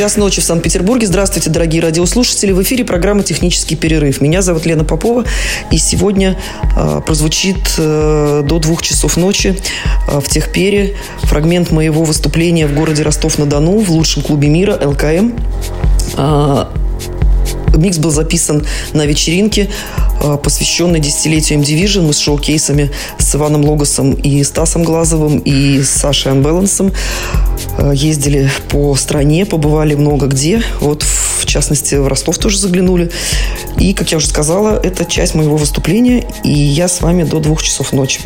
Час ночи в Санкт-Петербурге. Здравствуйте, дорогие радиослушатели. В эфире программа «Технический перерыв». Меня зовут Лена Попова. И сегодня э, прозвучит э, до двух часов ночи э, в Техпере фрагмент моего выступления в городе Ростов-на-Дону в лучшем клубе мира «ЛКМ». Э, Микс был записан на вечеринке, посвященной десятилетию M-Division. Мы с шоу-кейсами с Иваном Логосом и Стасом Глазовым и Сашей Анбелансом э, ездили по стране, побывали много где. Вот, в частности, в Ростов тоже заглянули. И, как я уже сказала, это часть моего выступления, и я с вами до двух часов ночи.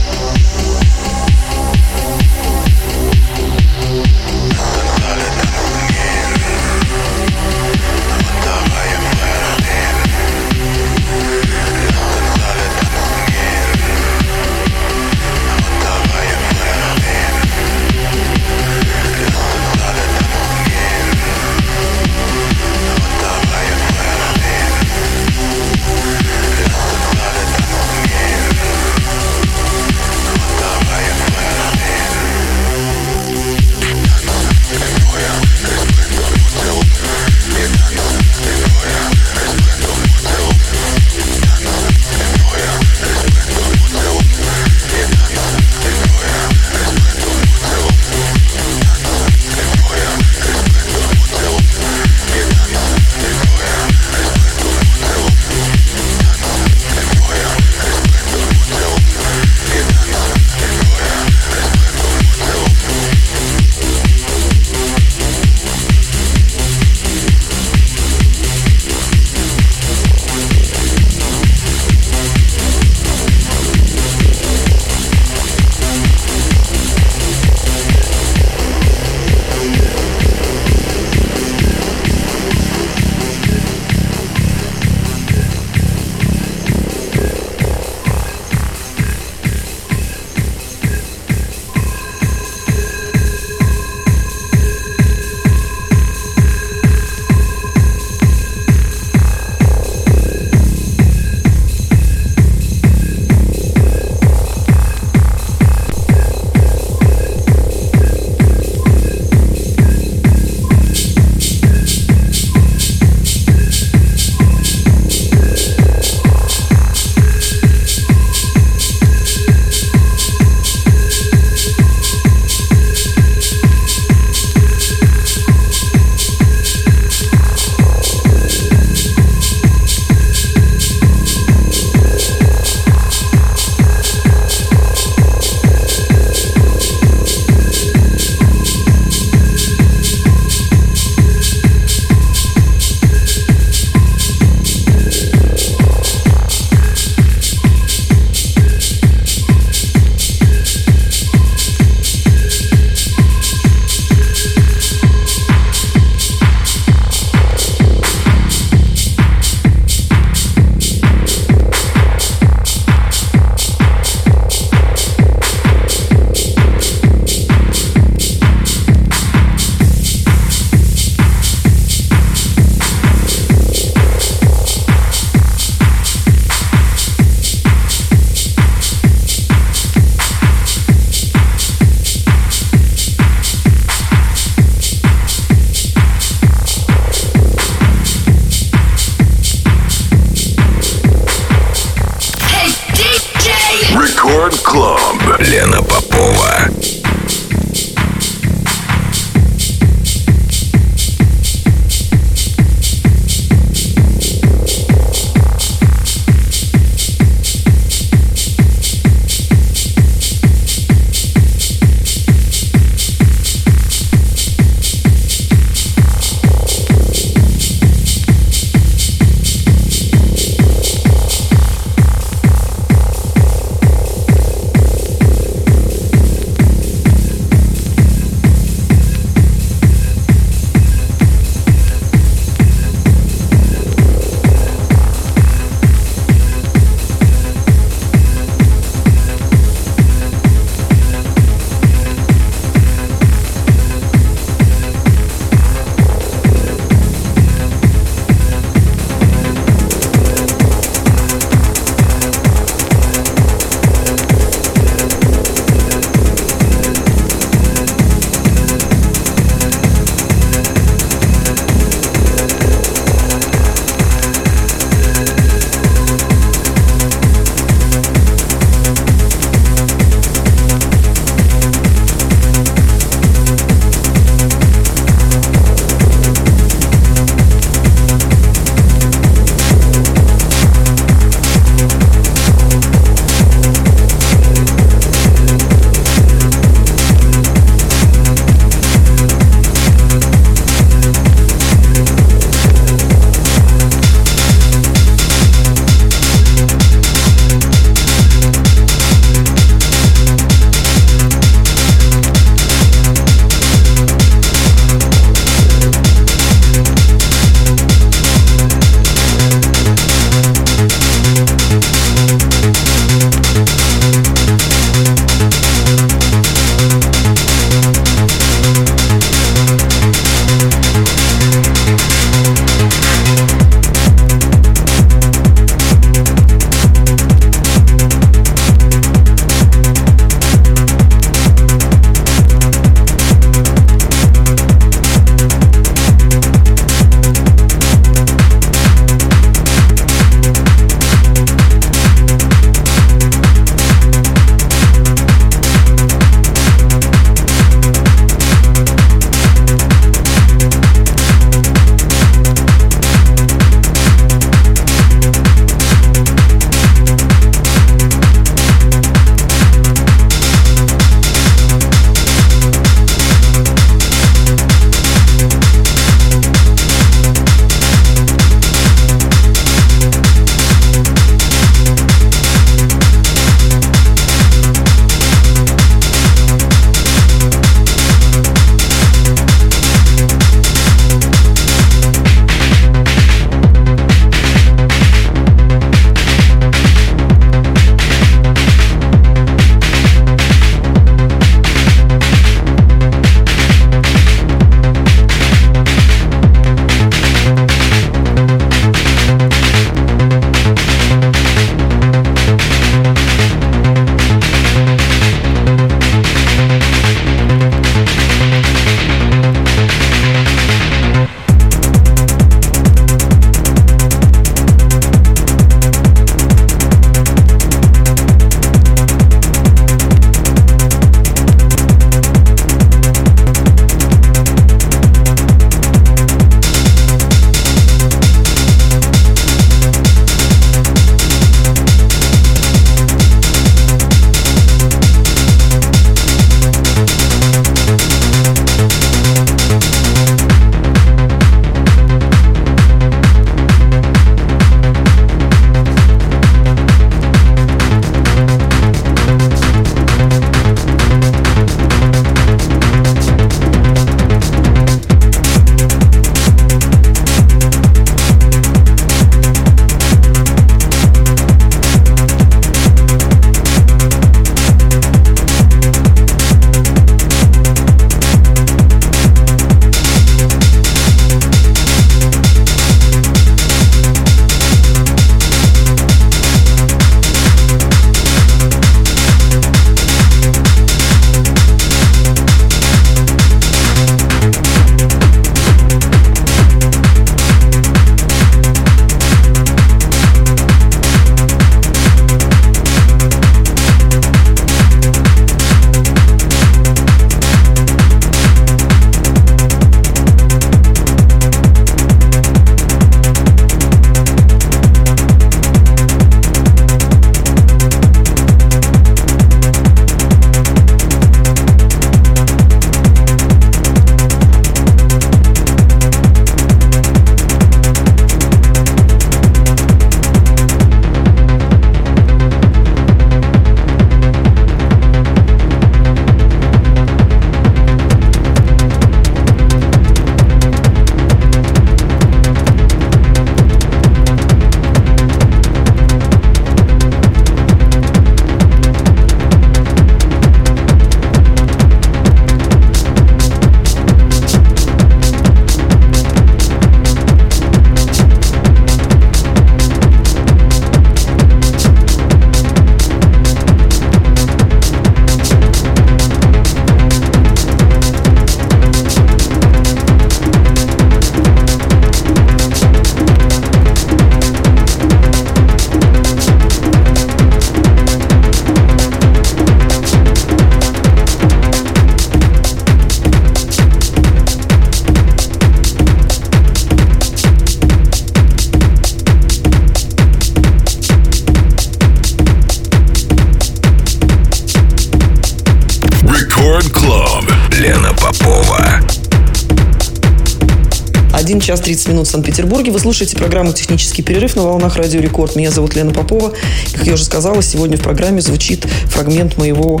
В Санкт-Петербурге. Вы слушаете программу «Технический перерыв» на волнах Радио Рекорд. Меня зовут Лена Попова. Как я уже сказала, сегодня в программе звучит фрагмент моего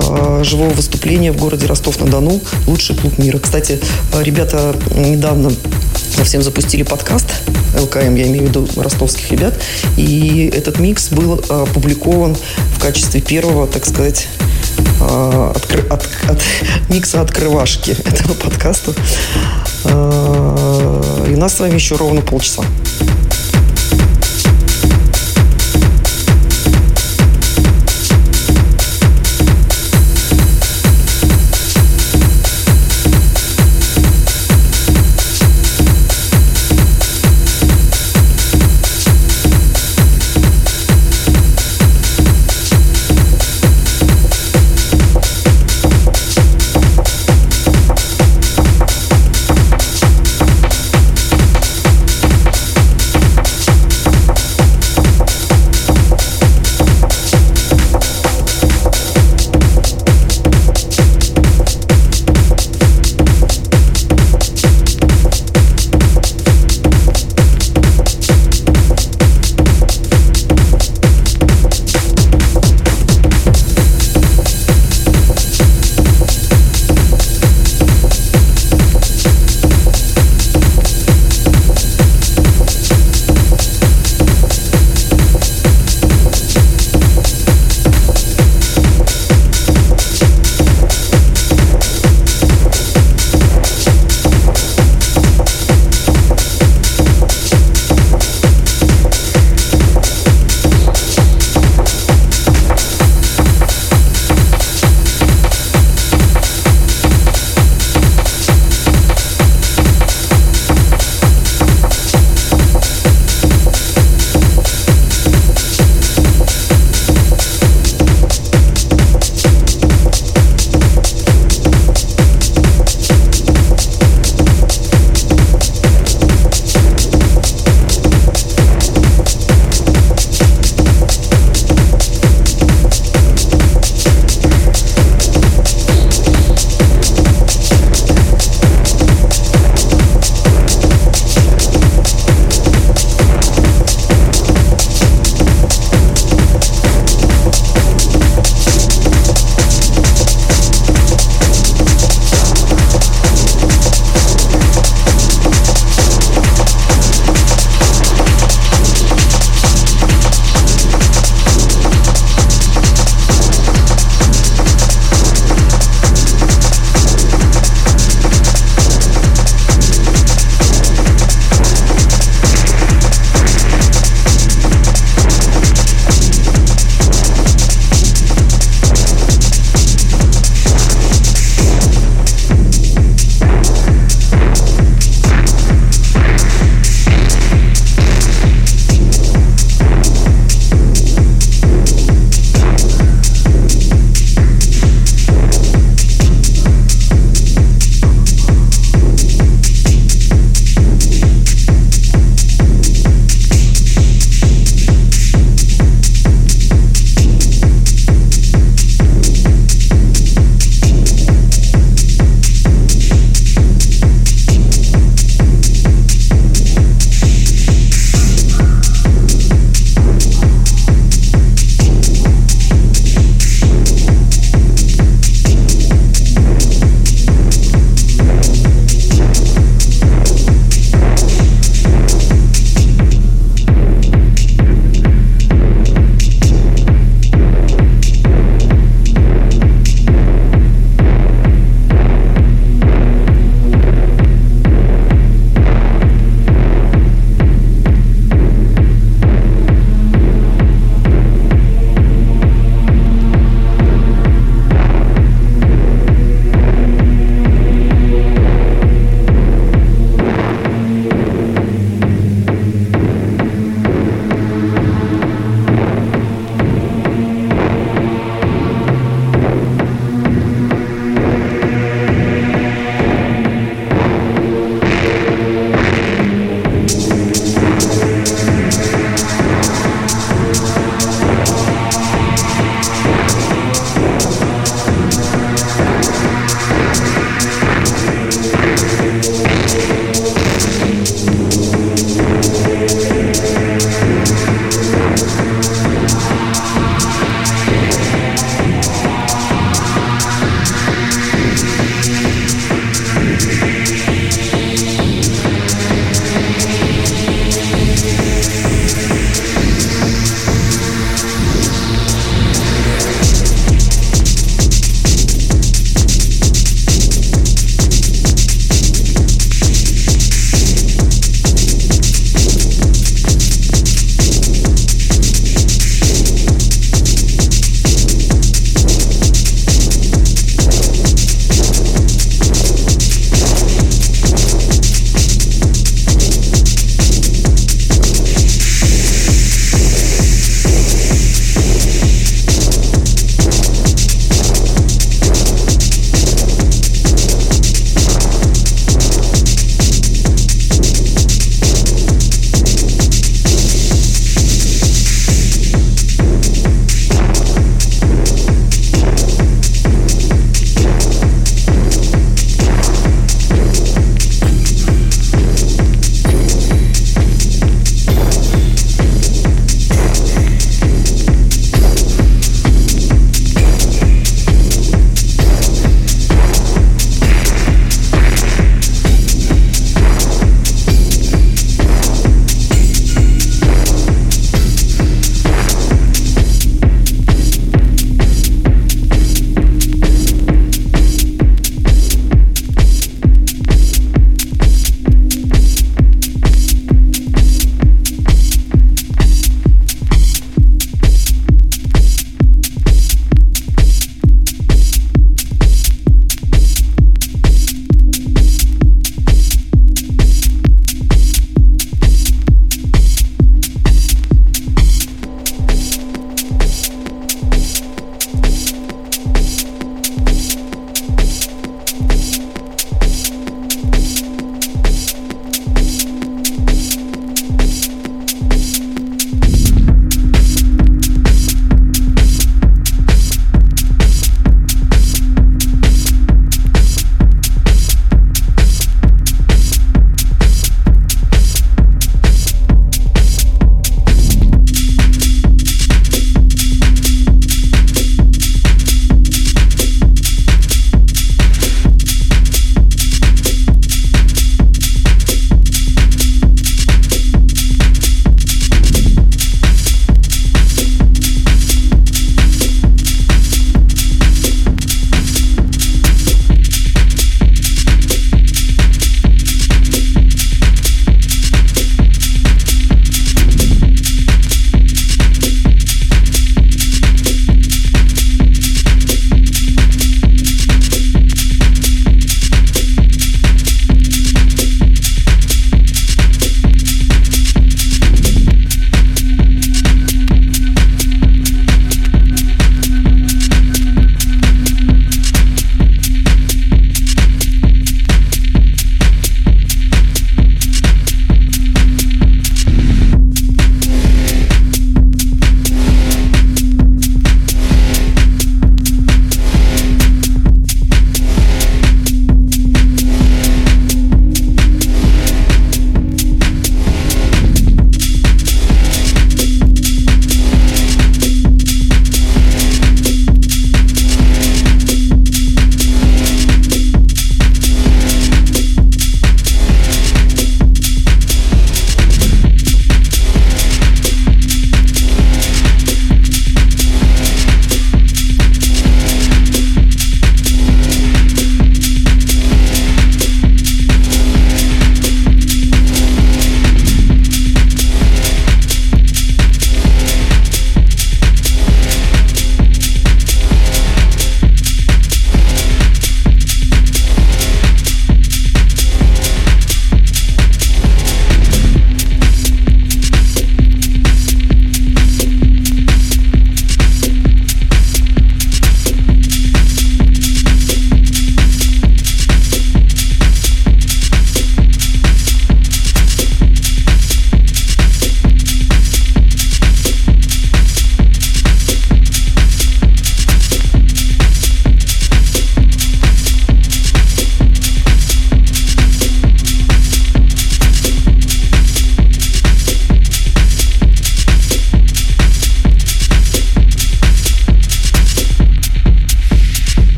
э, живого выступления в городе Ростов-на-Дону «Лучший клуб мира». Кстати, э, ребята недавно совсем запустили подкаст ЛКМ, я имею в виду ростовских ребят, и этот микс был опубликован в качестве первого, так сказать, а, откры, от, от, микса открывашки этого подкаста. А, и нас с вами еще ровно полчаса.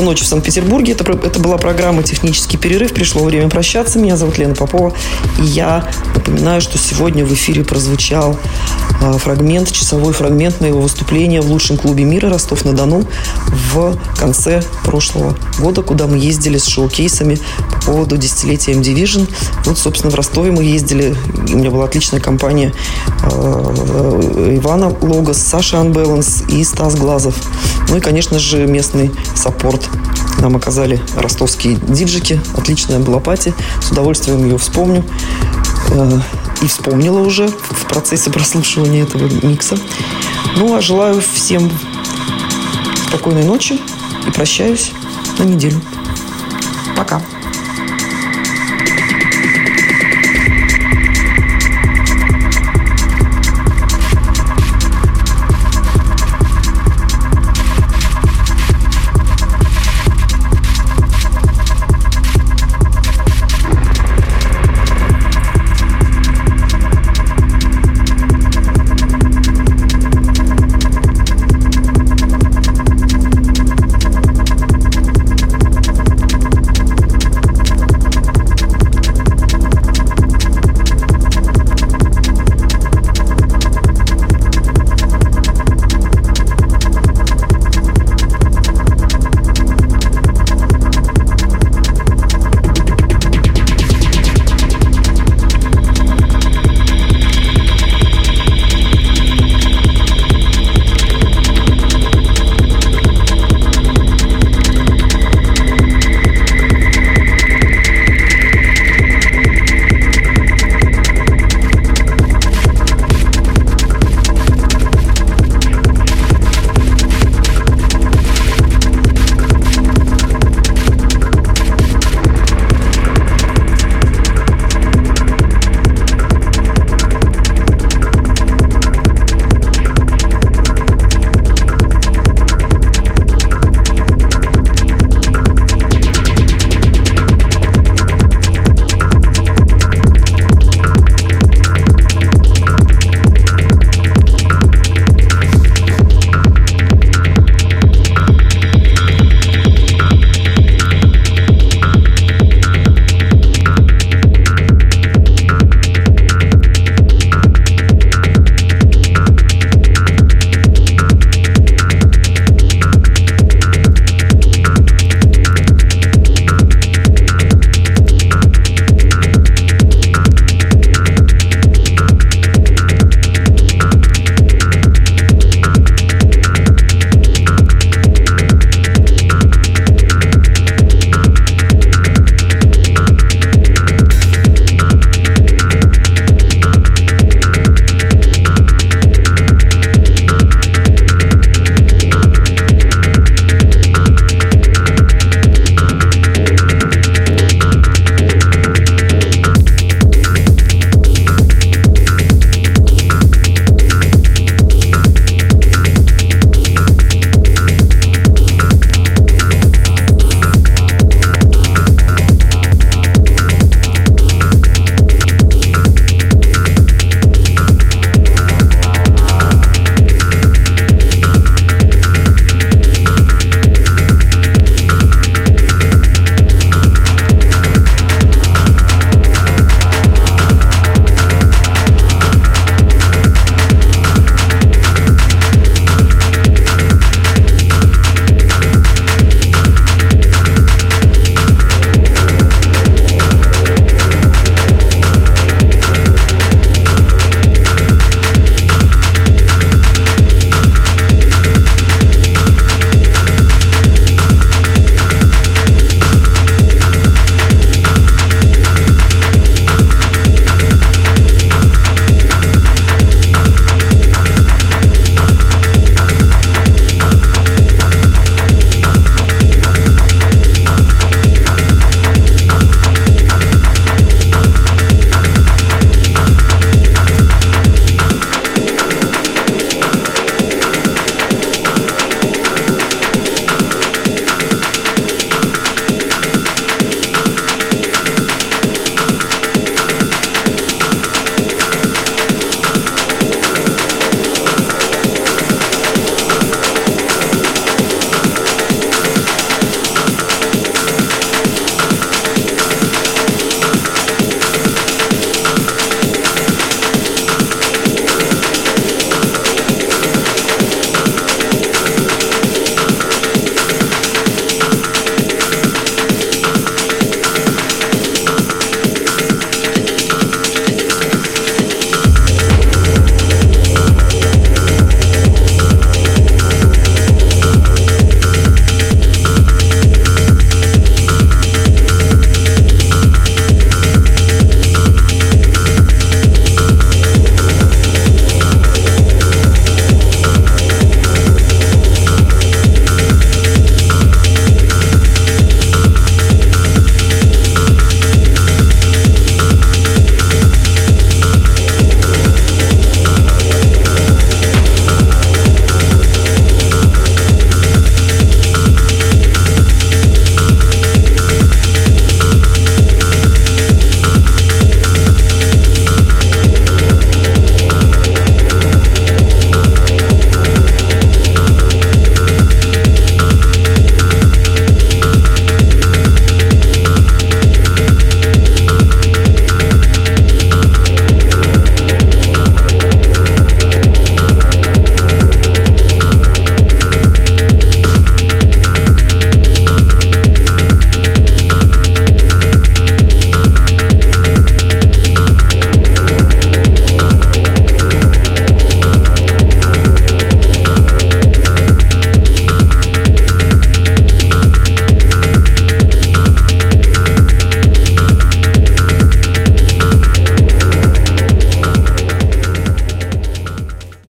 Часа ночи в Санкт-Петербурге. Это, это была программа «Технический перерыв». Пришло время прощаться. Меня зовут Лена Попова. И я напоминаю, что сегодня в эфире прозвучал а, фрагмент, часовой фрагмент моего выступления в лучшем клубе мира Ростов-на-Дону в конце прошлого года, куда мы ездили с шоу-кейсами по поводу десятилетия M-Division. Вот, собственно, в Ростове мы ездили. У меня была отличная компания э, Ивана Логос, Саша Unbalance и Стас Глазов. Ну и, конечно же, местный саппорт. Нам оказали ростовские диджики. Отличная была пати. С удовольствием ее вспомню. Э, и вспомнила уже в процессе прослушивания этого микса. Ну, а желаю всем спокойной ночи и прощаюсь на неделю. Пока.